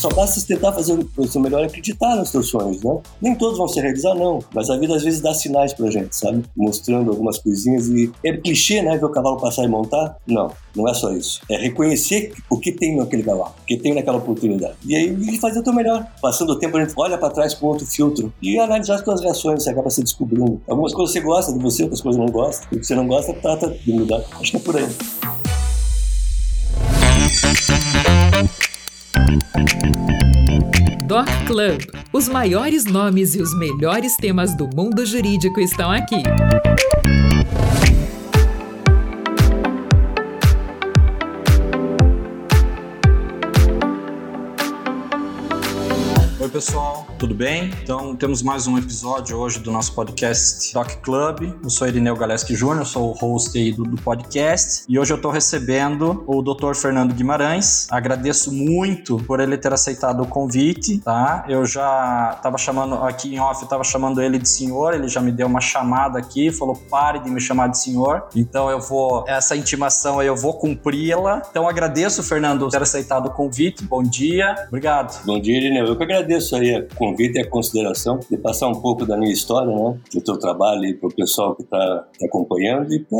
só basta tentar fazer o seu melhor e acreditar nos seus sonhos, né? Nem todos vão se realizar, não. Mas a vida às vezes dá sinais pra gente, sabe? Mostrando algumas coisinhas e... É clichê, né? Ver o cavalo passar e montar? Não, não é só isso. É reconhecer o que tem naquele cavalo, o que tem naquela oportunidade. E aí fazer o teu melhor. Passando o tempo, a gente olha para trás com outro filtro e analisar as tuas reações, você acaba se descobrindo. Algumas coisas você gosta de você, outras coisas não gosta. O que você não gosta, trata de mudar. Acho que é por aí. Doc Club. Os maiores nomes e os melhores temas do mundo jurídico estão aqui. pessoal, tudo bem? Então temos mais um episódio hoje do nosso podcast Doc Club. Eu sou Irineu Galeski Júnior, sou o host aí do, do, podcast e hoje eu estou recebendo o Dr. Fernando Guimarães. Agradeço muito por ele ter aceitado o convite, tá? Eu já estava chamando aqui em off, estava chamando ele de senhor, ele já me deu uma chamada aqui, falou pare de me chamar de senhor. Então eu vou essa intimação eu vou cumpri-la. Então agradeço, Fernando, por ter aceitado o convite. Bom dia. Obrigado. Bom dia, Irineu. Eu que agradeço aí a convite e a consideração de passar um pouco da minha história, né? Do teu trabalho para o pessoal que está tá acompanhando e para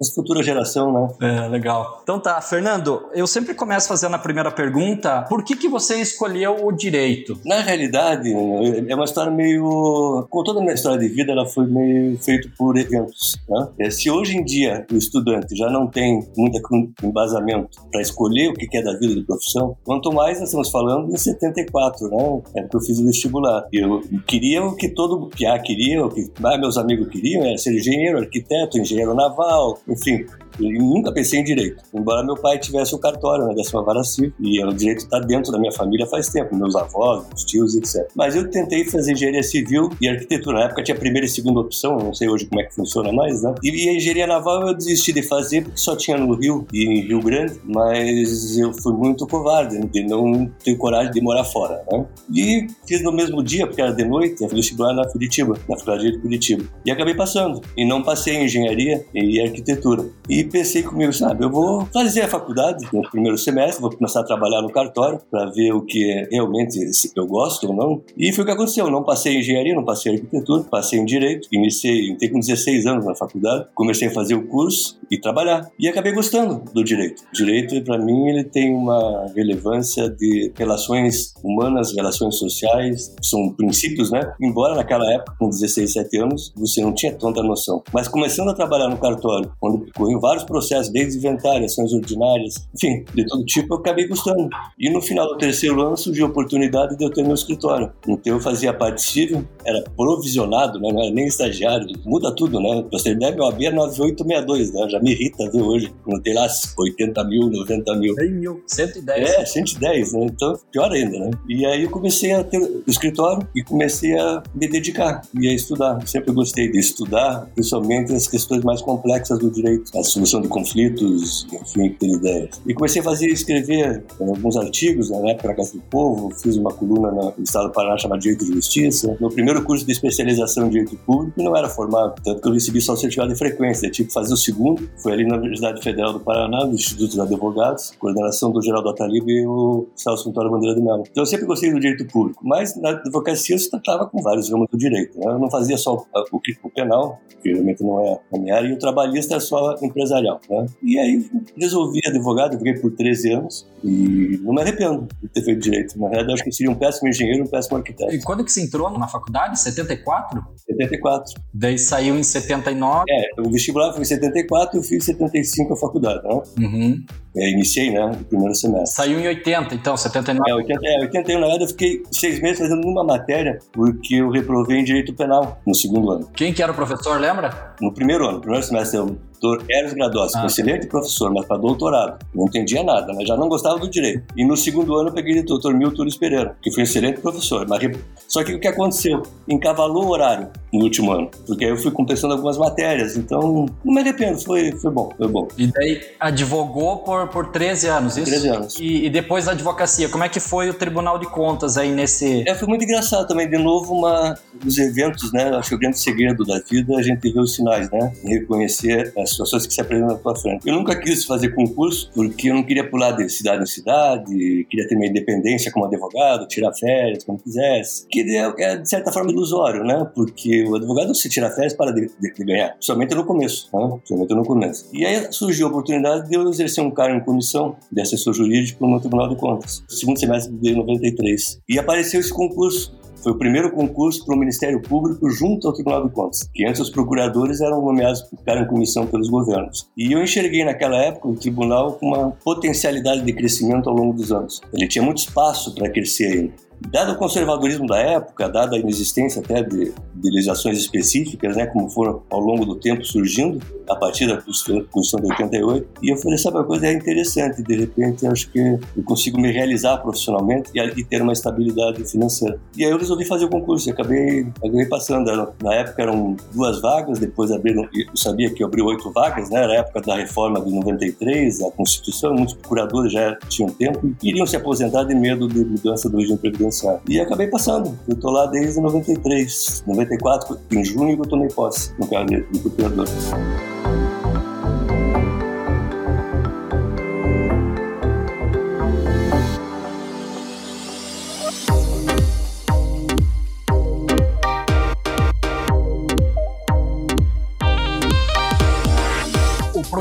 a futura geração, né? É, legal. Então tá, Fernando, eu sempre começo fazendo a primeira pergunta, por que que você escolheu o direito? Na realidade, é uma história meio... Com toda a minha história de vida, ela foi meio feita por eventos, né? É, se hoje em dia o estudante já não tem muito embasamento para escolher o que quer da vida de profissão, quanto mais nós estamos falando em 74, né? é porque eu fiz o vestibular. Eu queria o que todo piá queria, o que meus amigos queriam, era ser engenheiro, arquiteto, engenheiro naval, enfim, e nunca pensei em direito. Embora meu pai tivesse o cartório na décima vara civil, e o direito está dentro da minha família faz tempo, meus avós, meus tios, etc. Mas eu tentei fazer engenharia civil e arquitetura. Na época tinha primeira e segunda opção, não sei hoje como é que funciona mais, né? E a engenharia naval eu desisti de fazer porque só tinha no Rio e em Rio Grande, mas eu fui muito covarde de não ter coragem de morar fora, né? E fiz no mesmo dia, porque era de noite, a vestibular na Curitiba, na Faculdade de Curitiba. E acabei passando. E não passei em engenharia e arquitetura. E pensei comigo, sabe, eu vou fazer a faculdade no primeiro semestre, vou começar a trabalhar no cartório para ver o que realmente eu gosto ou não. E foi o que aconteceu. não passei em engenharia, não passei em arquitetura, passei em direito. Iniciei, entrei com 16 anos na faculdade, comecei a fazer o curso e trabalhar. E acabei gostando do direito. O direito, para mim, ele tem uma relevância de relações humanas, relações sociais, são princípios, né? Embora naquela época, com 16, 17 anos, você não tinha tanta noção. Mas começando a trabalhar no cartório, onde corriam vários vários processos, desde inventário, ações ordinárias, enfim, de todo tipo, eu acabei gostando. E no final do terceiro ano surgiu a oportunidade de eu ter meu escritório. Então eu fazia parte civil, era provisionado, né? não era nem estagiário, muda tudo, né? Pra você ter meu AB é 9862, né? Já me irrita ver hoje, quando tem lá 80 mil, 90 mil. 100 mil, 110. É, 110, né? Então, pior ainda, né? E aí eu comecei a ter o escritório e comecei a me dedicar e a estudar. Sempre gostei de estudar, principalmente as questões mais complexas do direito, as solução de conflitos, enfim, ter ideias. E comecei a fazer, escrever eh, alguns artigos, na época na Casa do Povo, fiz uma coluna no Estado do Paraná chamada Direito e Justiça. Meu primeiro curso de especialização em Direito Público não era formado, tanto que eu recebi só o certificado de frequência, eu tive que fazer o segundo, foi ali na Universidade Federal do Paraná, no Instituto de Advogados, coordenação do Geraldo Ataliba e o Celso Antônio Bandeira de Mello. Então eu sempre gostei do direito público, mas na advocacia eu tratava com vários ramos do direito. Né? Eu não fazia só o, o, o penal, que realmente não é a minha área, e o trabalhista é só empresarial. Né? E aí resolvi advogado, fiquei por 13 anos e não me arrependo de ter feito direito. Na verdade, acho que seria um péssimo engenheiro, um péssimo arquiteto. E quando que você entrou na faculdade? 74? 74. Daí saiu em 79? É, o vestibular foi em 74 e eu fiz em 75 a faculdade, né? Uhum. É, iniciei, né, no primeiro semestre. Saiu em 80, então, 79? É, 80, é, 81, na verdade, eu fiquei seis meses fazendo uma matéria porque eu reprovei em Direito Penal no segundo ano. Quem que era o professor, lembra? No primeiro ano, no primeiro semestre, eu doutor Eros Gradossi, ah. excelente professor, mas para doutorado. Não entendia nada, né? já não gostava do direito. E no segundo ano eu peguei o doutor Milton Pereira, que foi um excelente professor. Mas... Só que o que aconteceu? Encavalou o horário no último ano, porque aí eu fui compensando algumas matérias, então não me arrependo, foi, foi bom, foi bom. E daí advogou por, por 13 anos, isso? 13 anos. E, e depois da advocacia, como é que foi o Tribunal de Contas aí nesse... É, foi muito engraçado também, de novo, uma, os eventos, né, acho que o grande segredo da vida é a gente ver os sinais, né, reconhecer as situações que se apresentam na tua frente. Eu nunca quis fazer concurso porque eu não queria pular de cidade em cidade, queria ter minha independência como advogado, tirar férias quando quisesse. Que é, é de certa forma ilusório, né? Porque o advogado se tira férias para de, de, de ganhar, somente no começo, né? somente no começo. E aí surgiu a oportunidade de eu exercer um cargo em comissão de assessor jurídico no Tribunal de Contas, segundo semestre de 93. E apareceu esse concurso foi o primeiro concurso para o Ministério Público junto ao Tribunal de Contas, que antes os procuradores eram nomeados, ficaram em comissão pelos governos. E eu enxerguei naquela época o tribunal com uma potencialidade de crescimento ao longo dos anos. Ele tinha muito espaço para crescer ainda. Dado o conservadorismo da época, dada a inexistência até de, de legislações específicas, né, como foram ao longo do tempo surgindo, a partir da Constituição de 88, e eu falei, sabe uma coisa, é interessante, de repente acho que eu consigo me realizar profissionalmente e, e ter uma estabilidade financeira. E aí eu resolvi fazer o concurso e acabei, acabei passando. Na época eram duas vagas, depois abriram, eu sabia que abriu oito vagas, né, era a época da reforma de 93, a Constituição, muitos procuradores já tinham tempo e queriam se aposentar de medo de mudança do regime previdenciário e acabei passando. Eu tô lá desde 93. 94, em junho, eu tomei posse no cargo de procurador.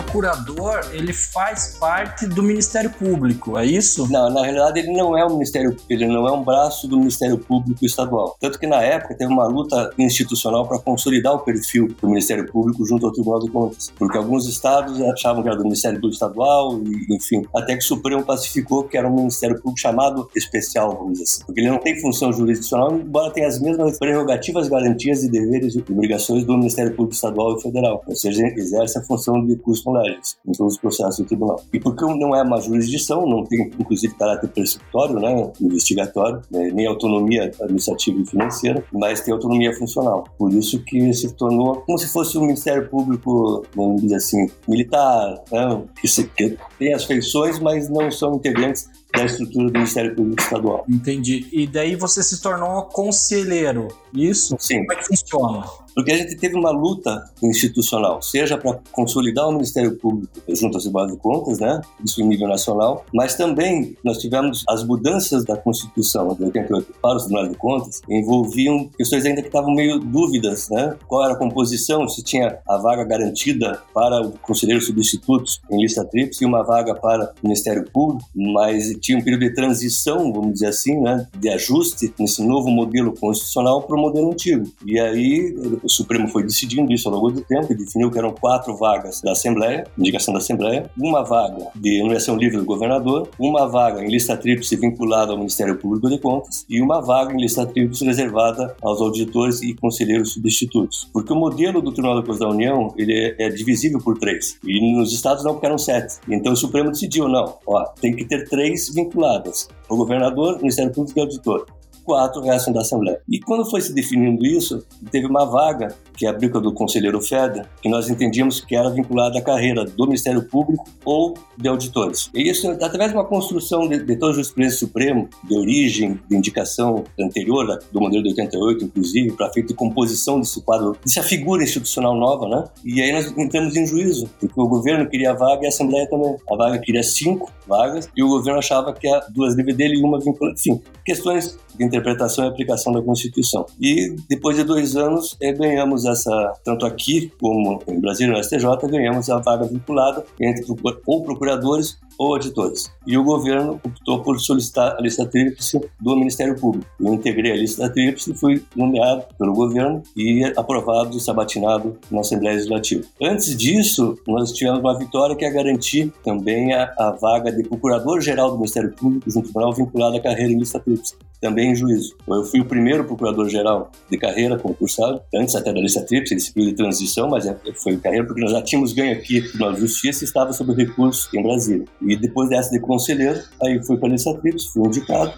Procurador, ele faz parte do Ministério Público, é isso? Não, na realidade ele não é um Ministério, ele não é um braço do Ministério Público Estadual. Tanto que na época teve uma luta institucional para consolidar o perfil do Ministério Público junto ao Tribunal de Contas, porque alguns estados achavam que era do Ministério Público Estadual e, enfim, até que o Supremo pacificou que era um Ministério Público chamado especial, vamos dizer assim, porque ele não tem função jurisdicional, embora tenha as mesmas prerrogativas, garantias e deveres e obrigações do Ministério Público Estadual e Federal, ou seja, exerce a função de custom legis em todos os processos do tribunal. E porque não é uma jurisdição, não tem inclusive caráter persecutório, né, investigatório, né, nem autonomia administrativa e financeira, mas tem autonomia funcional. Por isso que se tornou como se fosse um Ministério Público, vamos dizer assim, militar, né, que, se, que tem as feições, mas não são integrantes da estrutura do Ministério Público Estadual. Entendi. E daí você se tornou conselheiro, isso? Sim. Como é que funciona? Porque a gente teve uma luta institucional, seja para consolidar o Ministério Público junto ao Tribunal de Contas, né? Isso em nível nacional, mas também nós tivemos as mudanças da Constituição de 88 para o Tribunal de Contas, envolviam questões ainda que estavam meio dúvidas, né? Qual era a composição, se tinha a vaga garantida para o conselheiro substitutos em lista tríplice e uma vaga para o Ministério Público, mas tinha um período de transição, vamos dizer assim, né? De ajuste nesse novo modelo constitucional para o modelo antigo. E aí o Supremo foi decidindo isso ao longo do tempo e definiu que eram quatro vagas da Assembleia, indicação da Assembleia, uma vaga de nomeação livre do governador, uma vaga em lista tríplice vinculada ao Ministério Público de Contas e uma vaga em lista tríplice reservada aos auditores e conselheiros substitutos. Porque o modelo do Tribunal de Contas da União ele é, é divisível por três e nos estados não, porque eram sete. Então o Supremo decidiu, não, ó, tem que ter três vinculadas, o governador, o Ministério Público e o auditor quatro restam da Assembleia. E quando foi se definindo isso, teve uma vaga que é a briga do conselheiro Feder, que nós entendíamos que era vinculada à carreira do Ministério Público ou de auditores. E isso, através de uma construção de, de todo o jurisprudência supremo, de origem, de indicação anterior, do modelo de 88, inclusive, para feito de composição desse quadro, dessa figura institucional nova, né? E aí nós entramos em juízo, porque o governo queria a vaga e a Assembleia também. A vaga queria cinco vagas e o governo achava que a duas dele e uma vinculada. Enfim, questões de interpretação e aplicação da Constituição. E depois de dois anos, eh, ganhamos essa, tanto aqui como em Brasília, no STJ, ganhamos a vaga vinculada entre ou procuradores ou auditores. E o governo optou por solicitar a lista tríplice do Ministério Público. Eu integrei a lista tríplice fui nomeado pelo governo e aprovado e sabatinado na Assembleia Legislativa. Antes disso, nós tivemos uma vitória que é garantir também a, a vaga de Procurador-Geral do Ministério Público junto ao vinculado à carreira em lista tríplice também em juízo. Eu fui o primeiro procurador-geral de carreira concursado, antes até da lista tríplice, esse período de transição, mas é, foi carreira porque nós já tínhamos ganho aqui na Justiça e estava sob recurso em Brasília. E depois dessa de conselheiro, aí fui para a lista tríplice, fui indicado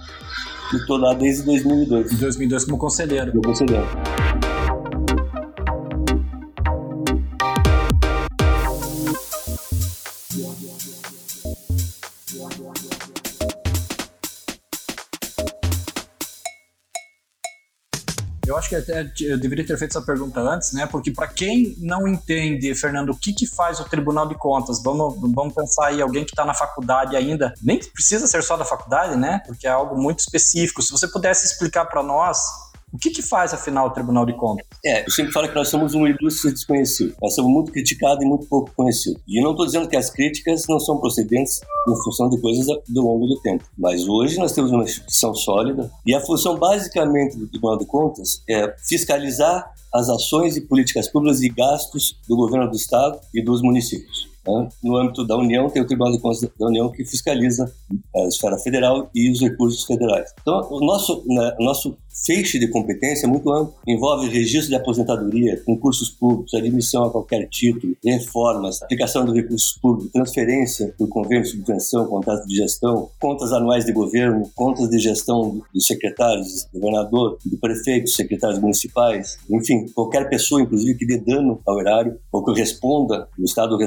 e estou lá desde 2002. Em 2002 como conselheiro. Como conselheiro. Que até eu deveria ter feito essa pergunta antes, né? Porque para quem não entende, Fernando, o que, que faz o Tribunal de Contas? Vamos, vamos pensar aí, alguém que está na faculdade ainda, nem precisa ser só da faculdade, né? Porque é algo muito específico. Se você pudesse explicar para nós o que, que faz, afinal, o Tribunal de Contas? É, eu sempre falo que nós somos uma indústria desconhecida. Nós somos muito criticados e muito pouco conhecidos. E não estou dizendo que as críticas não são procedentes em função de coisas do longo do tempo. Mas hoje nós temos uma instituição sólida e a função basicamente do Tribunal de Contas é fiscalizar as ações e políticas públicas e gastos do governo do Estado e dos municípios. Né? No âmbito da União, tem o Tribunal de Contas da União que fiscaliza a esfera federal e os recursos federais. Então, o nosso, né, nosso feixe de competência é muito amplo. Envolve registro de aposentadoria, concursos públicos, admissão a qualquer título, reformas, aplicação de recursos públicos, transferência por convênio, subvenção, contrato de gestão, contas anuais de governo, contas de gestão dos secretários, do governador, do prefeito, secretários municipais, enfim, qualquer pessoa, inclusive, que dê dano ao erário ou que responda, o Estado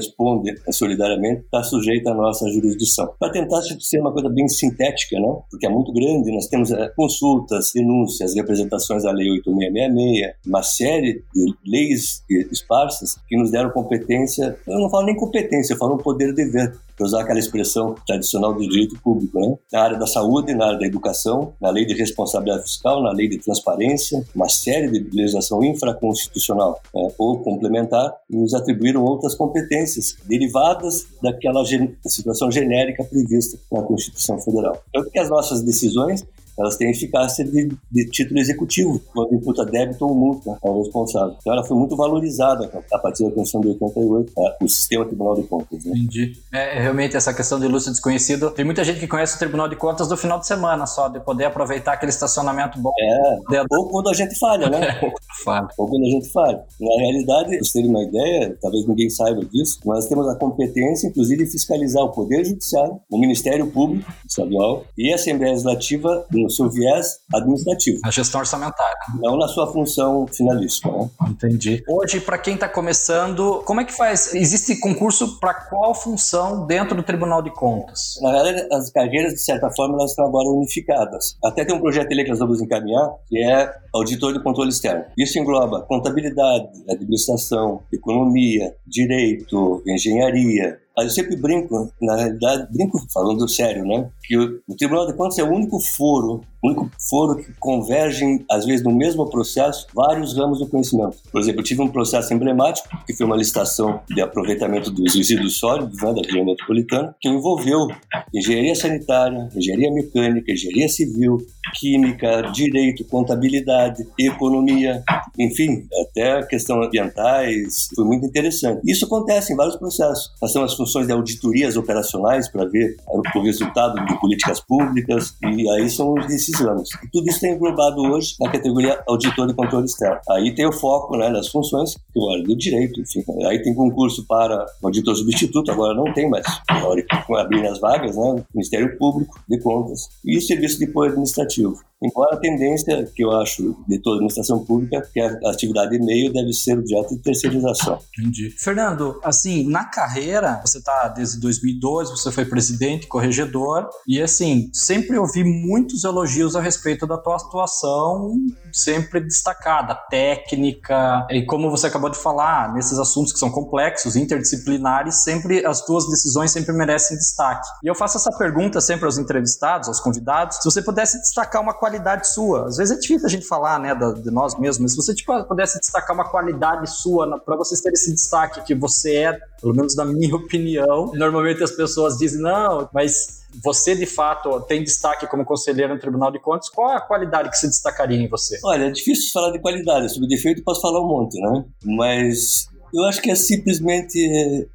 responde solidariamente, está sujeito à nossa jurisdição. Para tentar ser uma coisa bem sintética, né? porque é muito grande, nós temos é, consultas, denúncias, as representações da Lei 8666, uma série de leis esparsas que nos deram competência, eu não falo nem competência, eu falo poder de dever, para usar aquela expressão tradicional do direito público, né? na área da saúde, na área da educação, na lei de responsabilidade fiscal, na lei de transparência, uma série de legislação infraconstitucional né? ou complementar, nos atribuíram outras competências derivadas daquela situação genérica prevista na Constituição Federal. Tanto que as nossas decisões elas têm eficácia de, de título executivo, quando imputa débito ou multa ao responsável. Então ela foi muito valorizada a partir da Constituição de 88, tá? o sistema Tribunal de Contas. Né? Entendi. É, realmente essa questão de ilustre desconhecido, tem muita gente que conhece o Tribunal de Contas no final de semana só, de poder aproveitar aquele estacionamento bom. É, ou quando a gente falha, né? falha. Ou quando a gente falha. Na realidade, para vocês terem uma ideia, talvez ninguém saiba disso, nós temos a competência, inclusive, de fiscalizar o Poder Judiciário, o Ministério Público Estadual e a Assembleia Legislativa no seu viés administrativo. A gestão orçamentária. Não na sua função finalística. Né? Entendi. Hoje, para quem está começando, como é que faz? Existe concurso para qual função dentro do Tribunal de Contas? Na verdade, as carreiras, de certa forma, elas estão agora unificadas. Até tem um projeto lei que nós vamos encaminhar, que é auditor de controle externo. Isso engloba contabilidade, administração, economia, direito, engenharia, eu sempre brinco, na realidade, brinco falando sério, né? Que o, o Tribunal de Contas é o único foro, único foro que convergem, às vezes, no mesmo processo, vários ramos do conhecimento. Por exemplo, eu tive um processo emblemático, que foi uma licitação de aproveitamento dos resíduos sólidos né, da região metropolitana, que envolveu engenharia sanitária, engenharia mecânica, engenharia civil, química, direito, contabilidade, economia, enfim, até questão ambientais, foi muito interessante. Isso acontece em vários processos. Nós temos as funções de auditorias operacionais para ver o resultado de políticas públicas, e aí são esses anos. E tudo isso está englobado hoje na categoria auditor de controle externo. Aí tem o foco né, nas funções, que é do direito, enfim. Aí tem concurso para auditor substituto, agora não tem mais. Agora, com abrir as vagas, né, Ministério Público de Contas e serviço de apoio administrativo. Embora a tendência que eu acho de toda a administração pública é que a atividade e-mail deve ser objeto de terceirização. Entendi. Fernando, assim, na carreira, você está desde 2012, você foi presidente, corregedor, e assim, sempre ouvi muitos elogios a respeito da tua atuação, sempre destacada, técnica, e como você acabou de falar, nesses assuntos que são complexos, interdisciplinares, sempre as tuas decisões sempre merecem destaque. E eu faço essa pergunta sempre aos entrevistados, aos convidados, se você pudesse destacar uma qualidade qualidade sua. Às vezes é difícil a gente falar, né, de nós mesmos, mas se você tipo, pudesse destacar uma qualidade sua para vocês terem esse destaque que você é, pelo menos na minha opinião, normalmente as pessoas dizem, não, mas você de fato tem destaque como conselheiro no Tribunal de Contas, qual é a qualidade que se destacaria em você? Olha, é difícil falar de qualidade, sobre defeito posso falar um monte, né? Mas eu acho que é simplesmente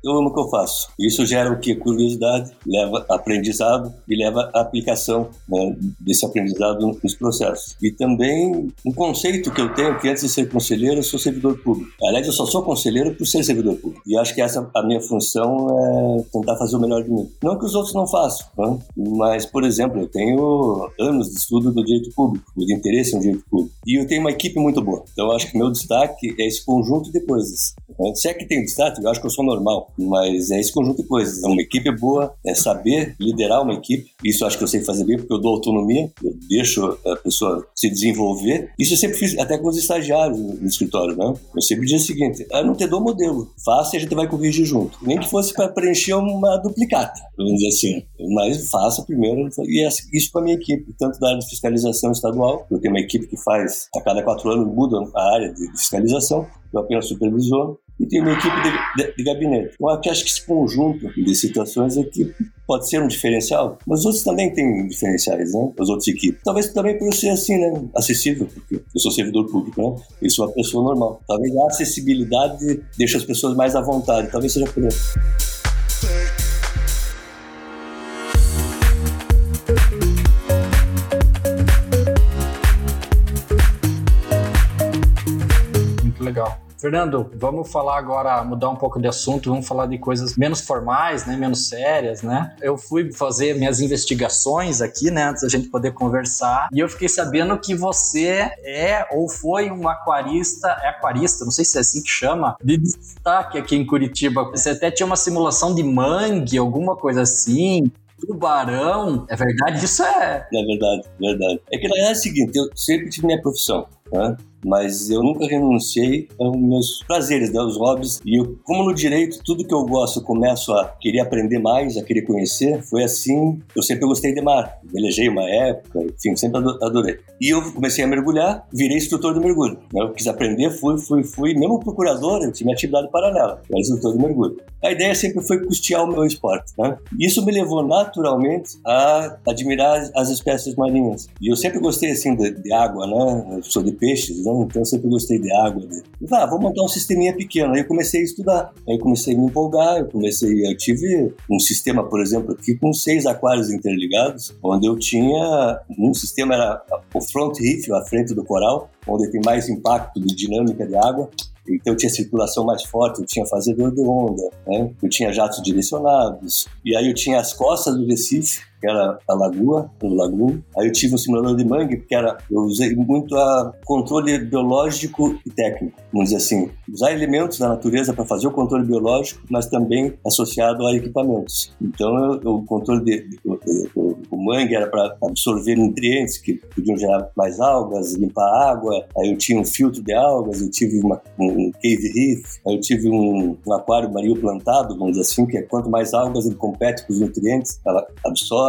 eu amo o que eu faço. Isso gera o que? Curiosidade, leva aprendizado e leva a aplicação né, desse aprendizado nos processos. E também um conceito que eu tenho que antes de ser conselheiro eu sou servidor público. Aliás, eu só sou conselheiro por ser servidor público. E acho que essa a minha função é tentar fazer o melhor de mim. Não que os outros não façam, né? mas por exemplo, eu tenho anos de estudo do direito público, de interesse no direito público. E eu tenho uma equipe muito boa. Então acho que meu destaque é esse conjunto de coisas. Né? Né? Se é que tem destaque, eu acho que eu sou normal, mas é esse conjunto de coisas. É uma equipe boa, é saber liderar uma equipe. Isso acho que eu sei fazer bem, porque eu dou autonomia, eu deixo a pessoa se desenvolver. Isso eu sempre fiz, até com os estagiários no escritório, né? Eu sempre dizia o seguinte: eu não te dou modelo, faça e a gente vai corrigir junto. Nem que fosse para preencher uma duplicata, vamos dizer assim. Mas faça primeiro, e é isso com a minha equipe, tanto da área de fiscalização estadual, eu tenho uma equipe que faz, a cada quatro anos muda a área de fiscalização, eu apenas supervisiono, e tem uma equipe de, de, de gabinete. Então, eu acho que esse conjunto de situações é que pode ser um diferencial, mas os outros também têm diferenciais, né? As outras equipes. Talvez também por ser assim, né? Acessível, porque eu sou servidor público, né? Eu sou uma pessoa normal. Talvez a acessibilidade deixe as pessoas mais à vontade. Talvez seja por isso. Fernando, vamos falar agora, mudar um pouco de assunto, vamos falar de coisas menos formais, né, menos sérias, né? Eu fui fazer minhas investigações aqui, né, antes da gente poder conversar, e eu fiquei sabendo que você é ou foi um aquarista, é aquarista, não sei se é assim que chama, de destaque aqui em Curitiba. Você até tinha uma simulação de mangue, alguma coisa assim tubarão. É verdade? Isso é. É verdade, verdade. É que na verdade é o seguinte: eu sempre tive minha profissão. Né? Mas eu nunca renunciei aos meus prazeres, né, aos hobbies. E eu, como no direito, tudo que eu gosto, eu começo a querer aprender mais, a querer conhecer. Foi assim, eu sempre gostei de mar. Velejei uma época, enfim, sempre adorei. E eu comecei a mergulhar, virei instrutor de mergulho. Né? Eu quis aprender, fui, fui, fui. Mesmo procurador, eu tinha atividade paralela, era instrutor de mergulho. A ideia sempre foi custear o meu esporte. Né? Isso me levou naturalmente a admirar as espécies marinhas. E eu sempre gostei assim de, de água, né? Eu sou de peixes, né? Então eu sempre gostei de água. Né? Ah, vou montar um sisteminha pequeno. Aí eu comecei a estudar. Aí eu comecei a me empolgar, eu comecei, eu tive um sistema, por exemplo, aqui com seis aquários interligados, onde eu tinha, um sistema era o front reef, a frente do coral, onde tem mais impacto de dinâmica de água, então eu tinha circulação mais forte, eu tinha fazedor de onda, né? eu tinha jatos direcionados, e aí eu tinha as costas do Recife, que era a lagoa, o lagoon. Aí eu tive um simulador de mangue, porque era, eu usei muito a controle biológico e técnico, vamos dizer assim. Usar elementos da natureza para fazer o controle biológico, mas também associado a equipamentos. Então, eu, o controle de, de, de, o, o mangue era para absorver nutrientes que podiam gerar mais algas, limpar água. Aí eu tinha um filtro de algas, eu tive uma, um cave reef, aí eu tive um, um aquário marinho plantado, vamos dizer assim, que é quanto mais algas ele compete com os nutrientes, ela absorve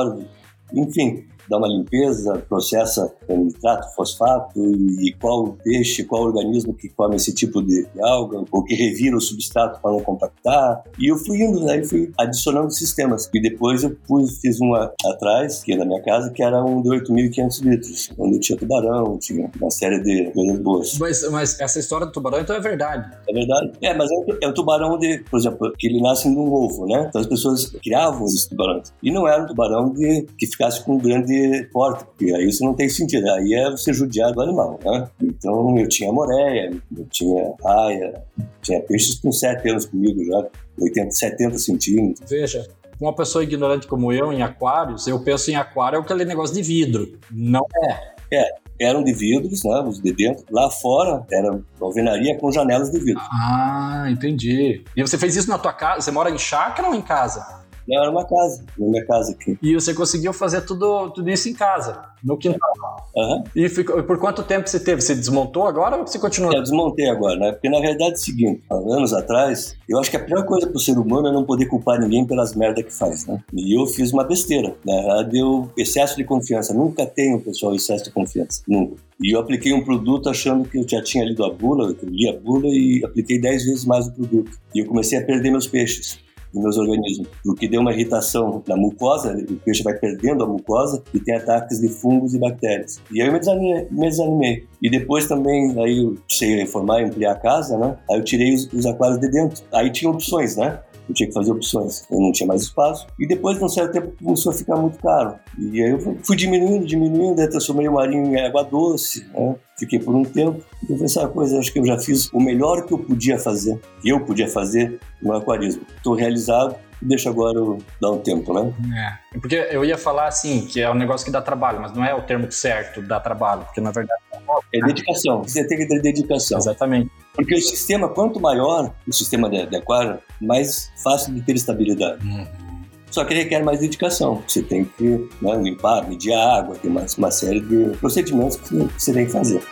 enfim, dá uma limpeza, processa nitrato, fosfato e qual peixe, qual organismo que come esse tipo de alga, ou que revira o substrato para não compactar. E eu fui indo, aí fui adicionando sistemas. E depois eu pus, fiz uma atrás, que é na minha casa, que era um de 8.500 litros, onde tinha tubarão, tinha uma série de coisas boas. Mas, mas essa história do tubarão então é verdade? É verdade. É, mas é um, é um tubarão de, por exemplo, que ele nasce num ovo, né? Então as pessoas criavam esses tubarões. E não era um tubarão de, que ficasse com um grande porta, porque aí isso não tem sentido, aí é você judiar do animal, né? Então eu tinha moreia, eu tinha raia, tinha peixes com 7 anos comigo já, 80, 70 centímetros. Veja, uma pessoa ignorante como eu em aquários, eu penso em aquário é aquele negócio de vidro. Não é. É, eram de vidros, né, os de dentro. Lá fora era alvenaria com janelas de vidro. Ah, entendi. E você fez isso na tua casa? Você mora em chácara ou em casa? Não, era uma casa, na minha casa aqui. E você conseguiu fazer tudo, tudo isso em casa, no quintal. Uhum. E ficou, por quanto tempo você teve? Você desmontou agora ou você continua? Eu desmontei agora, né? Porque na verdade é o seguinte, há anos atrás, eu acho que a pior coisa pro ser humano é não poder culpar ninguém pelas merdas que faz, né? E eu fiz uma besteira. Na verdade, eu excesso de confiança. Nunca tenho, pessoal, excesso de confiança. Nunca. E eu apliquei um produto achando que eu já tinha lido a bula, eu li a bula e apliquei 10 vezes mais o produto. E eu comecei a perder meus peixes nos meus organismos, o que deu uma irritação na mucosa, o peixe vai perdendo a mucosa e tem ataques de fungos e bactérias. E aí eu me desanimei. Me desanimei. E depois também, aí eu cheguei a e ampliar a casa, né? Aí eu tirei os, os aquários de dentro. Aí tinha opções, né? Eu tinha que fazer opções, eu não tinha mais espaço. E depois, num certo tempo, começou a ficar muito caro. E aí eu fui diminuindo, diminuindo, aí transformei o marinho em água doce, né? Fiquei por um tempo. E eu pensei, coisa, acho que eu já fiz o melhor que eu podia fazer, que eu podia fazer no aquarismo. Estou realizado, deixa agora eu dar um tempo, né? É. Porque eu ia falar assim, que é um negócio que dá trabalho, mas não é o termo certo, dá trabalho, porque na verdade é dedicação. Você tem que ter dedicação. Exatamente. Porque o sistema, quanto maior o sistema de, de aquário, mais fácil de ter estabilidade. Uhum. Só que requer mais dedicação. Você tem que né, limpar, medir a água, tem mais uma série de procedimentos que você tem que fazer.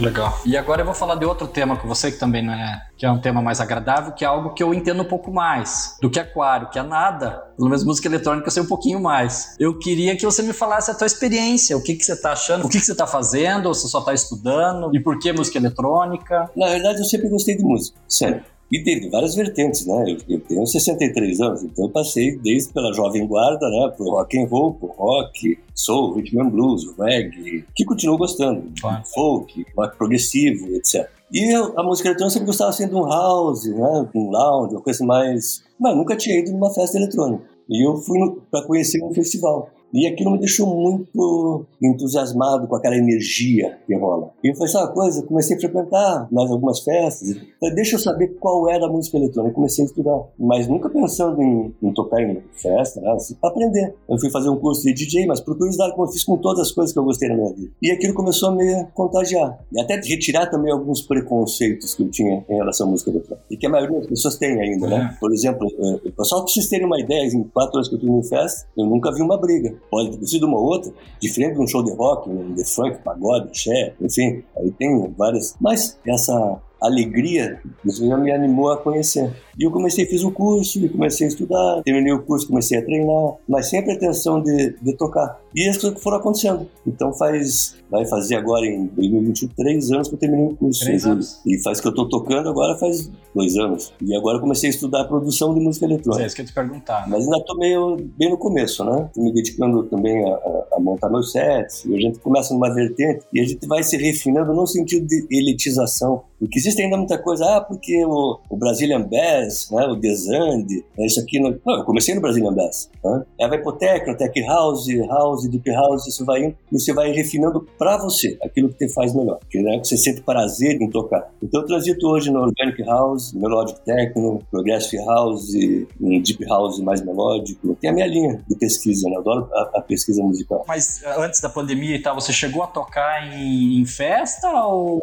Muito legal. E agora eu vou falar de outro tema com você que também não é, que é um tema mais agradável, que é algo que eu entendo um pouco mais do que aquário, que é nada. Pelo menos música eletrônica eu sei um pouquinho mais. Eu queria que você me falasse a tua experiência, o que, que você está achando, o que, que você está fazendo, ou você só está estudando, e por que música eletrônica? Na verdade, eu sempre gostei de música, sério. E teve várias vertentes, né? Eu, eu, tenho 63 anos, então eu passei desde pela jovem guarda, né? Pro rock and roll, pro rock, soul, rhythm and blues, reggae, que continuo gostando, claro. folk, rock progressivo, etc. E eu, a música eletrônica sempre gostava assim de um house, né? Um lounge, uma coisa mais... Mas nunca tinha ido numa festa eletrônica. E eu fui para conhecer um festival. E aquilo me deixou muito entusiasmado com aquela energia que rola. E eu falei, sabe uma coisa? Comecei a frequentar mais algumas festas. Falei, deixa eu saber qual era a música eletrônica. Comecei a estudar, mas nunca pensando em, em tocar em festa, né? assim, para aprender. Eu fui fazer um curso de DJ, mas por curiosidade, como eu fiz com todas as coisas que eu gostei na minha vida. E aquilo começou a me contagiar. E até retirar também alguns preconceitos que eu tinha em relação à música eletrônica. E que a maioria das pessoas tem ainda, né? É. Por exemplo, eh, só para vocês terem uma ideia, em quatro anos que eu estou em festa, eu nunca vi uma briga pode ter sido uma outra, diferente de um show de rock, um de funk, pagode, axé, enfim, aí tem várias. Mas essa alegria, isso já me animou a conhecer. E eu comecei, fiz o curso, e comecei a estudar, terminei o curso, comecei a treinar, mas sempre a intenção de, de tocar. E as coisas foram acontecendo. Então faz, vai fazer agora em 2023 anos que eu terminei o curso. Três anos. E faz que eu tô tocando agora faz dois anos. E agora eu comecei a estudar a produção de música eletrônica. É isso que eu te perguntar. Né? Mas ainda tô meio bem no começo, né? Tô me dedicando também a, a, a montar meus sets. E a gente começa numa vertente e a gente vai se refinando no sentido de elitização. Porque existe ainda muita coisa, ah, porque o, o Brazilian Bass, né, o Desande, né, isso aqui. Não... não, eu comecei no Brazilian Bass. Né? Aí vai pro techno, tech house, house, deep house, isso vai indo, e você vai refinando para você aquilo que te faz melhor, que, né, que você sente prazer em tocar. Então eu transito hoje no Organic House, Melodic Techno, Progressive House, um Deep House mais melódico. Tem a minha linha de pesquisa, né? Eu adoro a, a pesquisa musical. Mas antes da pandemia e tal, você chegou a tocar em, em festa ou...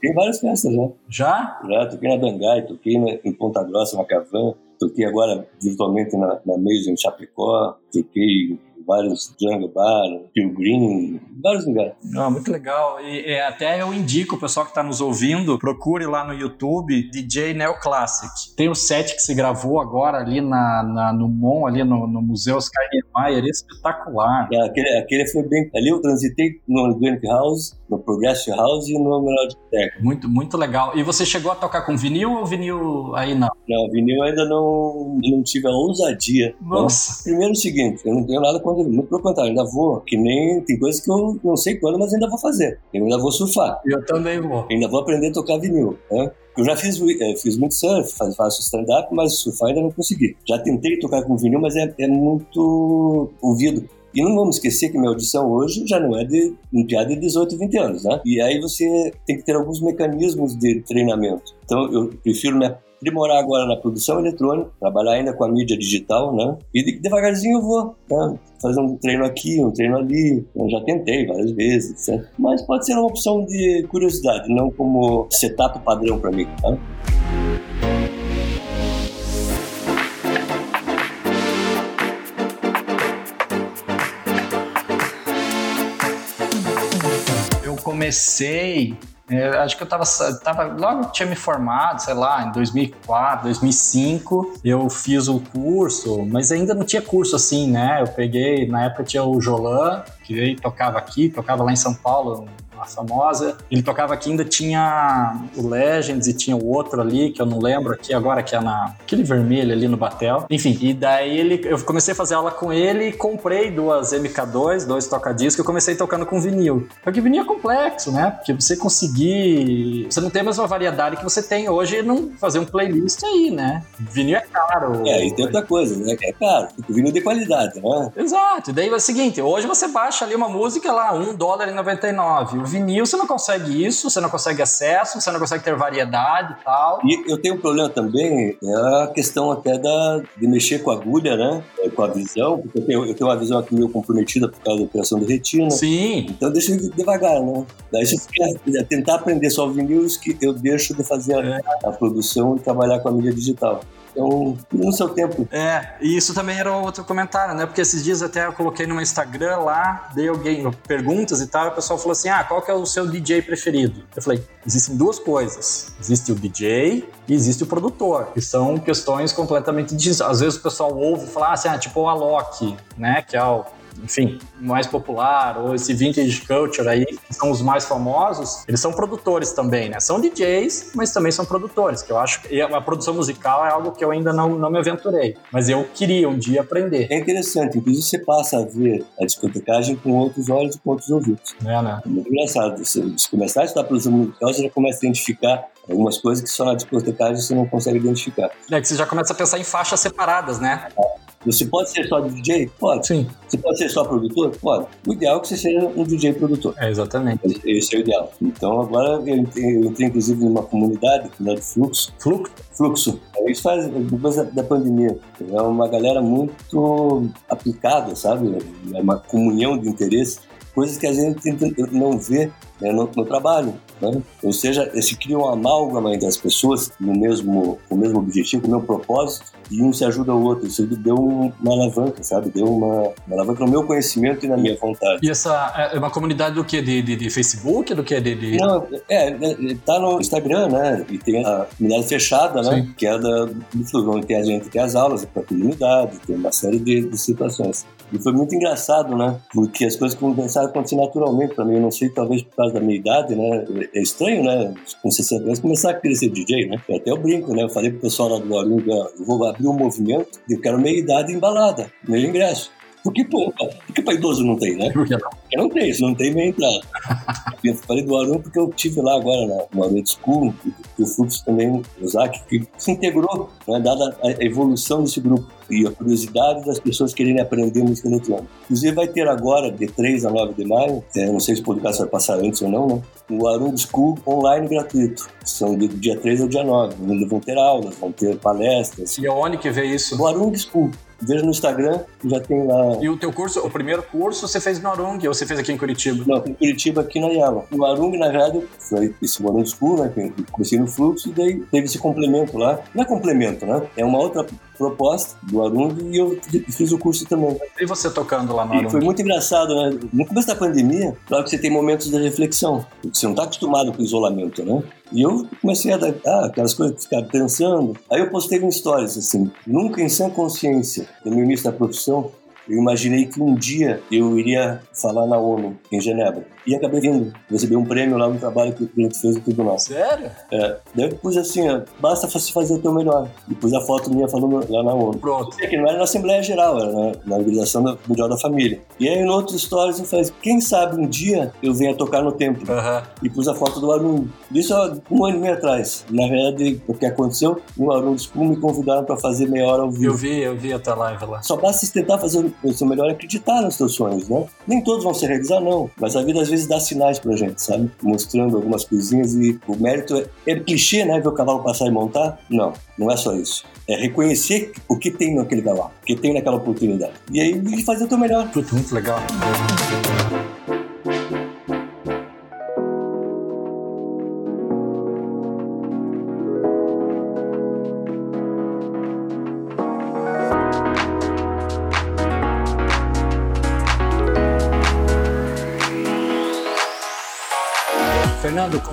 Tem várias festas já. Já? Já, toquei na Dangai, toquei na, em Ponta Grossa, Macavan, toquei agora virtualmente na, na Mesa em Chapecó, toquei vários Jungle Bar, Pilgrim, vários lugares. Ah, muito legal. E, e até eu indico o pessoal que está nos ouvindo, procure lá no YouTube DJ Neoclassic. Tem o set que se gravou agora ali na, na no Mon, ali no, no Museu Oscar Niemeyer, é espetacular. É, aquele, aquele foi bem. Ali eu transitei no Organic House, no Progressive House e no Melodic Tech. Muito, muito legal. E você chegou a tocar com vinil ou vinil aí não? Não, vinil ainda não, não tive a ousadia. Nossa. Então, primeiro o seguinte, eu não tenho nada muito pelo contrário, ainda vou, que nem tem coisas que eu não sei quando, mas ainda vou fazer. Eu ainda vou surfar. Eu também vou. ainda vou aprender a tocar vinil. Né? Eu já fiz, é, fiz muito surf, faço stand-up, mas surfar ainda não consegui. Já tentei tocar com vinil, mas é, é muito ouvido. E não vamos esquecer que minha audição hoje já não é de um piada de 18, 20 anos, né? E aí você tem que ter alguns mecanismos de treinamento. Então eu prefiro me aprimorar agora na produção eletrônica, trabalhar ainda com a mídia digital, né? E devagarzinho eu vou né? fazer um treino aqui, um treino ali. Eu já tentei várias vezes, certo? Mas pode ser uma opção de curiosidade, não como setup padrão para mim, tá? Eu comecei é, acho que eu tava, tava logo tinha me formado, sei lá, em 2004, 2005, eu fiz o curso, mas ainda não tinha curso assim, né? Eu peguei, na época tinha o Jolan, que tocava aqui, tocava lá em São Paulo, a famosa. Ele tocava aqui, ainda tinha o Legends e tinha o outro ali, que eu não lembro aqui agora, que é na, aquele vermelho ali no Batel. Enfim, e daí ele, eu comecei a fazer aula com ele e comprei duas MK2, dois toca-discos, eu comecei tocando com vinil. Porque vinil é complexo, né? Porque você conseguir. Você não tem a mesma variedade que você tem hoje não fazer um playlist aí, né? Vinil é caro. É, e tem outra coisa, né? É caro. O vinil de qualidade, né? Exato. E daí é o seguinte: hoje você baixa ali uma música lá, um dólar e 99 vinil você não consegue isso, você não consegue acesso, você não consegue ter variedade e tal. E eu tenho um problema também, é a questão até da, de mexer com a agulha, né? É, com a visão, porque eu tenho, eu tenho uma visão aqui meio comprometida por causa da operação de retina. Sim. Então eu deixo devagar, né? Daí se eu quer tentar aprender só o vinil, eu deixo de fazer a, é. a produção e trabalhar com a mídia digital. Então, no seu tempo. É, e isso também era outro comentário, né? Porque esses dias até eu coloquei no Instagram lá, dei alguém perguntas e tal, e o pessoal falou assim: ah, qual que é o seu DJ preferido? Eu falei: existem duas coisas. Existe o DJ e existe o produtor, que são questões completamente distintas. Às vezes o pessoal ouve falar assim, ah, tipo o Alok, né? Que é o enfim, mais popular, ou esse vintage culture aí, que são os mais famosos, eles são produtores também, né? São DJs, mas também são produtores, que eu acho que a produção musical é algo que eu ainda não, não me aventurei, mas eu queria um dia aprender. É interessante, inclusive você passa a ver a discotecagem com outros olhos e com outros ouvidos. É, né? É muito engraçado. Você começar a estudar produção musical, você já começa a identificar algumas coisas que só na discotecagem você não consegue identificar. É que você já começa a pensar em faixas separadas, né? É. Você pode ser só DJ? Pode. Sim. Você pode ser só produtor? Pode. O ideal é que você seja um DJ produtor. É, exatamente. Esse é o ideal. Então agora eu entrei, eu entrei inclusive numa comunidade chamada Fluxo. Fluxo? Fluxo. Isso faz depois da pandemia. É uma galera muito aplicada, sabe? É uma comunhão de interesse coisas que a gente não vê né, no, no, trabalho. Né? Ou seja, se cria uma amálgama entre as pessoas no mesmo, com o mesmo objetivo, com o mesmo propósito, e um se ajuda ao outro. Isso deu uma alavanca, sabe? Deu uma, uma alavanca no meu conhecimento e na minha vontade. E essa é uma comunidade do que? De, de, de, Facebook? Do que? De, de... Não, é, é, tá no Instagram, né? E tem a comunidade fechada, né? Sim. Que é da, do tem a gente tem as aulas para comunidade, tem uma série de, de situações. E foi muito engraçado, né? Porque as coisas começaram a acontecer naturalmente para mim. Eu não sei, talvez por causa da minha idade, né? É estranho, né? Com 60 anos começar a ser DJ, né? Eu até brinco, né? Eu falei pro pessoal lá do Guarulhos, eu vou abrir um movimento, eu quero meia idade embalada, meio ingresso. Porque, pô, porque para idoso não tem, né? Por que não? Porque não tem, isso não tem meia entrada. eu falei do Arum porque eu tive lá agora na, no Arum School, e o Fluxo também, o Zac, que se integrou, né, dada a evolução desse grupo e a curiosidade das pessoas quererem aprender música eletrônica. Inclusive vai ter agora, de 3 a 9 de maio, é, não sei se o podcast vai passar antes ou não, né? O Arum School online gratuito. São do dia 3 ao dia 9. Vão ter aulas, vão ter palestras. E aonde que vê isso? O Arum School. Veja no Instagram, já tem lá. E o teu curso, o primeiro curso você fez no Arung ou você fez aqui em Curitiba? Não, em Curitiba, aqui na Yala. O Arung, na verdade, foi esse Arung School, né? Que eu comecei no fluxo e daí teve esse complemento lá. Não é complemento, né? É uma outra proposta do Arung e eu fiz o curso também. E você tocando lá no Arung? foi muito engraçado, né? No começo da pandemia, claro que você tem momentos de reflexão. Você não está acostumado com o isolamento, né? E eu comecei a dar ah, aquelas coisas ficar pensando. Aí eu postei um stories assim, nunca em sã consciência, no início da profissão, eu imaginei que um dia eu iria falar na ONU, em Genebra. E acabei vindo. Recebi um prêmio lá no trabalho que a gente fez no tribunal. Sério? É. Daí eu pus assim, ó, basta você fazer o teu melhor. E pus a foto minha falando lá na ONU. Pronto. Que não era na Assembleia Geral, era na, na Organização Mundial da Família. E aí, em outras histórias, eu falei, quem sabe um dia eu venha tocar no templo. Uhum. E pus a foto do aluno. Isso há um ano e meio atrás. Na verdade, o que aconteceu, um aluno me convidaram para fazer meia hora ao vivo. Eu vi, eu vi a tua live lá. Só basta tentar fazer seu melhor e acreditar nos seus sonhos, né? Nem todos vão se realizar, não. Mas a vida às vezes dá sinais pra gente, sabe? Mostrando algumas coisinhas e o mérito é, é clichê, né? Ver o cavalo passar e montar? Não, não é só isso. É reconhecer o que tem naquele cavalo, o que tem naquela oportunidade. E aí fazer o teu melhor. Muito legal.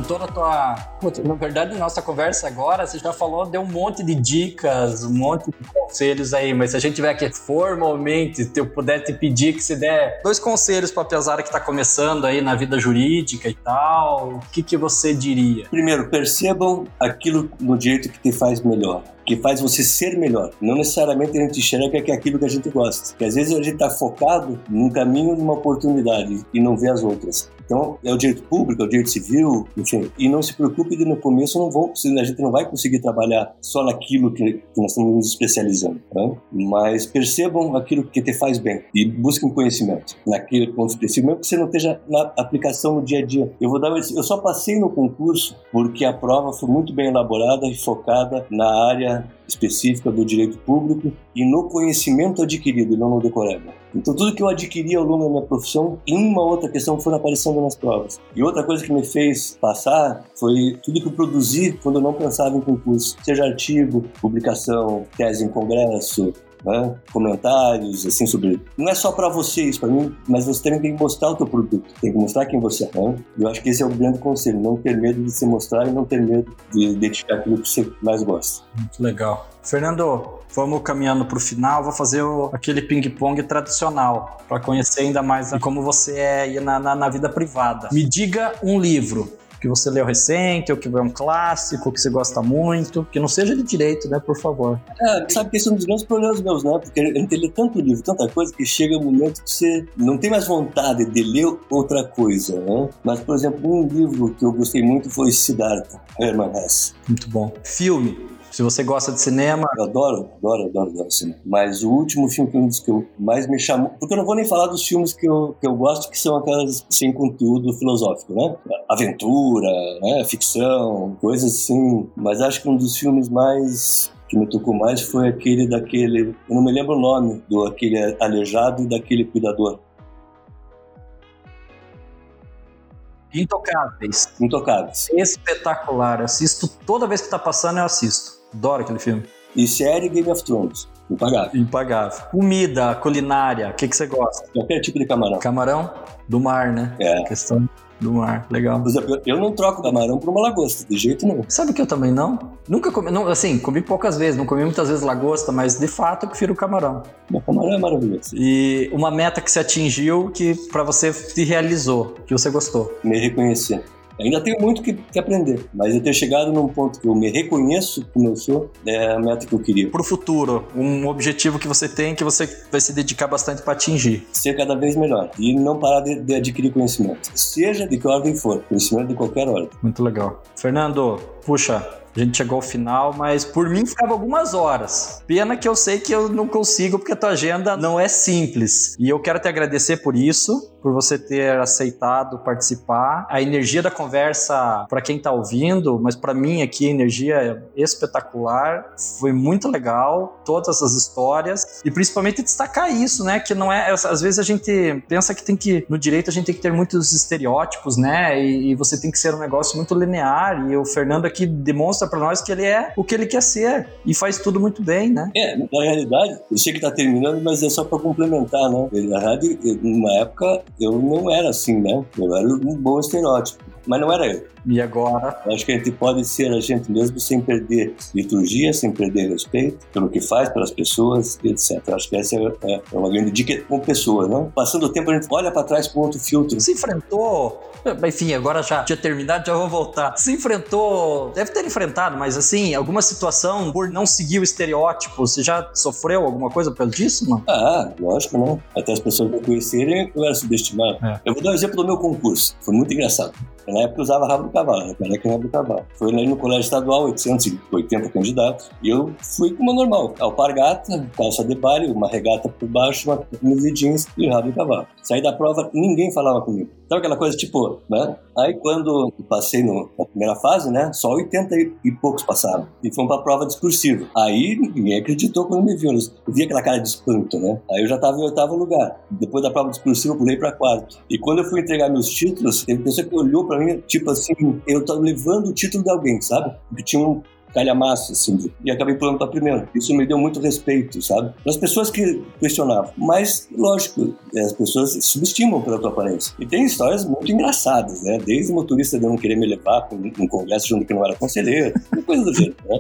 Toda a tua. Na verdade, nossa conversa agora, você já falou, deu um monte de dicas, um monte de conselhos aí, mas se a gente tiver aqui formalmente, eu puder te pedir que você der dois conselhos para a pesada que está começando aí na vida jurídica e tal, o que, que você diria? Primeiro, percebam aquilo no jeito que te faz melhor que faz você ser melhor. Não necessariamente a gente enxerga que é aquilo que a gente gosta. Porque às vezes a gente está focado num caminho, numa oportunidade e não vê as outras. Então, é o direito público, é o direito civil, enfim. E não se preocupe de no começo não vão, a gente não vai conseguir trabalhar só naquilo que, que nós estamos nos especializando, né? mas percebam aquilo que te faz bem e busquem conhecimento naquele ponto específico, mesmo que você não esteja na aplicação no dia a dia. Eu vou dar, eu só passei no concurso porque a prova foi muito bem elaborada e focada na área específica do direito público e no conhecimento adquirido, não no decoreba. Então, tudo que eu adquiri ao longo da minha profissão, em uma outra questão, foi aparecendo nas provas. E outra coisa que me fez passar foi tudo que eu produzi quando eu não pensava em concurso, seja artigo, publicação, tese em congresso, né? comentários assim sobre não é só para vocês para mim mas você também tem que mostrar o teu produto tem que mostrar quem você é né? eu acho que esse é o grande conselho não ter medo de se mostrar e não ter medo de identificar aquilo que você mais gosta muito legal Fernando vamos caminhando para o final vou fazer o, aquele ping pong tradicional para conhecer ainda mais como você é na, na, na vida privada me diga um livro que você leu recente, ou que é um clássico, que você gosta muito, que não seja de direito, né, por favor. É, sabe que esse é um dos grandes problemas meus, né? Porque a gente lê tanto livro, tanta coisa, que chega um momento que você não tem mais vontade de ler outra coisa, né? Mas, por exemplo, um livro que eu gostei muito foi Siddhartha, Hermann Hesse. Muito bom. Filme. Se você gosta de cinema. Eu adoro, adoro, adoro, adoro cinema. Mas o último filme que eu, mais me chamou. Porque eu não vou nem falar dos filmes que eu, que eu gosto, que são aquelas sem conteúdo filosófico, né? Aventura, né? ficção, coisas assim. Mas acho que um dos filmes mais que me tocou mais foi aquele daquele, eu não me lembro o nome, do aquele aleijado e daquele cuidador. Intocáveis. Intocáveis. Espetacular. Assisto toda vez que tá passando, eu assisto. Adoro aquele filme. E série Game of Thrones. Impagável. Impagável. Comida, culinária, o que, que você gosta? Qualquer tipo de camarão. Camarão? Do mar, né? É. Questão do mar. Legal. Eu não troco camarão por uma lagosta, de jeito nenhum. Sabe que eu também não? Nunca comi, não, assim, comi poucas vezes, não comi muitas vezes lagosta, mas de fato eu prefiro o camarão. O camarão é maravilhoso. E uma meta que você atingiu que para você se realizou, que você gostou? Me reconhecer. Ainda tenho muito que, que, aprender, mas eu ter chegado num ponto que eu me reconheço como eu sou é a meta que eu queria. Para o futuro, um objetivo que você tem que você vai se dedicar bastante para atingir. Ser cada vez melhor e não parar de, de adquirir conhecimento, seja de que ordem for, conhecimento de qualquer ordem. Muito legal. Fernando, puxa, a gente chegou ao final, mas por mim ficava algumas horas. Pena que eu sei que eu não consigo porque a tua agenda não é simples. E eu quero te agradecer por isso, por você ter aceitado participar. A energia da conversa, para quem está ouvindo, mas para mim aqui a energia é espetacular. Foi muito legal, todas essas histórias e principalmente destacar isso, né? Que não é. Às vezes a gente pensa que tem que. No direito a gente tem que ter muitos estereótipos, né? E, e você tem que ser um negócio muito linear. E o Fernando aqui demonstra para nós que ele é o que ele quer ser e faz tudo muito bem, né? É, na realidade, eu sei que está terminando, mas é só para complementar, né? Na verdade, numa época eu não era assim, né? Eu era um bom estereótipo, mas não era eu. E agora? Eu acho que a gente pode ser a gente mesmo sem perder liturgia, sem perder respeito pelo que faz, pelas pessoas, etc. Eu acho que essa é, é uma grande dica com pessoas, não? Passando o tempo, a gente olha para trás com outro filtro. Se enfrentou enfim, agora já tinha terminado, já vou voltar. Se enfrentou, deve ter enfrentado, mas assim, alguma situação por não seguir o estereótipo, você já sofreu alguma coisa pelo disso, não? Ah, lógico, né? Até as pessoas me conhecerem, eu era subestimado. É. Eu vou dar um exemplo do meu concurso, foi muito engraçado. Na época eu usava rabo cavalo, né? Careca rabo cavalo. Foi ali no colégio estadual, 880 candidatos, e eu fui como normal, alpargata, calça de baile, uma regata por baixo, uma camisa jeans e rabo cavalo. Saí da prova, ninguém falava comigo. Sabe aquela coisa tipo, né? Aí quando passei no, na primeira fase, né? Só 80 e poucos passaram. E fomos pra prova discursiva. Aí ninguém acreditou quando me viu. Eu vi aquela cara de espanto, né? Aí eu já tava em oitavo lugar. Depois da prova discursiva eu pulei pra quarto. E quando eu fui entregar meus títulos, teve pessoa que olhou pra mim, tipo assim, eu tava levando o título de alguém, sabe? Porque tinha um calhamaço, assim, e acabei pulando para primeiro. Isso me deu muito respeito, sabe? As pessoas que questionavam. Mas, lógico, as pessoas subestimam pela tua aparência. E tem histórias muito engraçadas, né? Desde o motorista de não querer me levar para um congresso achando que não era conselheiro, coisa do gênero, né?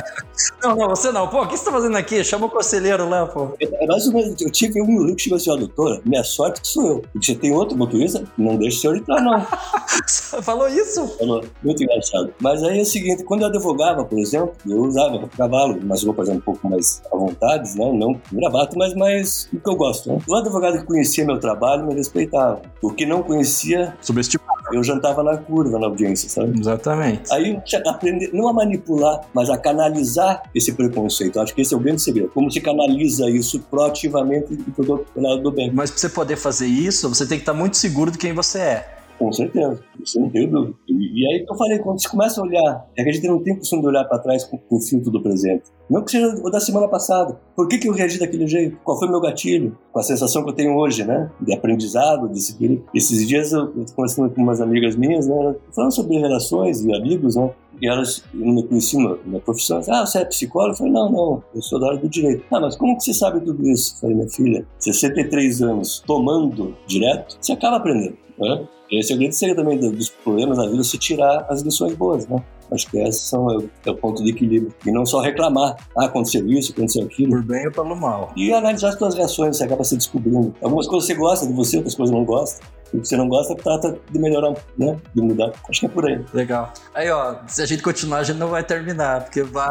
não, não, você não. Pô, o que você tá fazendo aqui? Chama o conselheiro lá, pô. É, mais ou menos, eu tive um que chegou assim, ó, doutora, minha sorte sou eu. Porque você tem outro motorista, não deixa o senhor entrar, não. Falou isso? Falou, muito engraçado. Mas aí é o seguinte, quando eu advogava montava, por exemplo, eu usava cavalo, umas roupas um pouco mais à vontade, né? não gravata, mas mais o que eu gosto. Né? O advogado que conhecia meu trabalho me respeitava. O que não conhecia, subestimava. Eu jantava na curva na audiência, sabe? Exatamente. Aí aprender, não a manipular, mas a canalizar esse preconceito. Acho que esse é o grande segredo. Como se canaliza isso proativamente pro lado do bem. Mas para você poder fazer isso, você tem que estar muito seguro de quem você é. Com certeza, isso não dúvida. E, e aí eu falei, quando você começa a olhar, é que a gente não tem costume de olhar para trás com, com o filtro do presente. Não que seja o da semana passada. Por que, que eu reagi daquele jeito? Qual foi o meu gatilho? Com a sensação que eu tenho hoje, né? De aprendizado, disciplina. Esses dias eu, eu conversando com umas amigas minhas, né? Falando sobre relações e amigos, né? E elas não me conheciam na profissão. Ah, você é psicólogo? Eu falei, não, não, eu sou da área do direito. Ah, mas como que você sabe tudo isso? Eu falei, minha filha, 63 anos tomando direto, você acaba aprendendo. Né? Esse é o grande segredo também dos problemas da vida, se tirar as lições boas, né? Acho que esses são é, é o ponto de equilíbrio. E não só reclamar, ah, aconteceu isso, aconteceu aquilo. Por bem ou pelo mal. E analisar as suas reações, você acaba se descobrindo. Algumas coisas você gosta de você, outras coisas não gosta. O que você não gosta, trata de melhorar, né? De mudar. Acho que é por aí. Legal. Aí, ó, se a gente continuar, a gente não vai terminar, porque vai.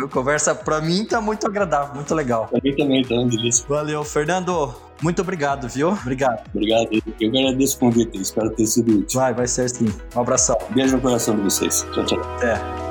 A conversa, pra mim, tá muito agradável, muito legal. Pra mim também, tá, delícia. Valeu, Fernando. Muito obrigado, viu? Obrigado. Obrigado. Eu agradeço o convite. Espero ter sido útil. Vai, vai ser sim. Um abração. Beijo no coração de vocês. Tchau, tchau. Até.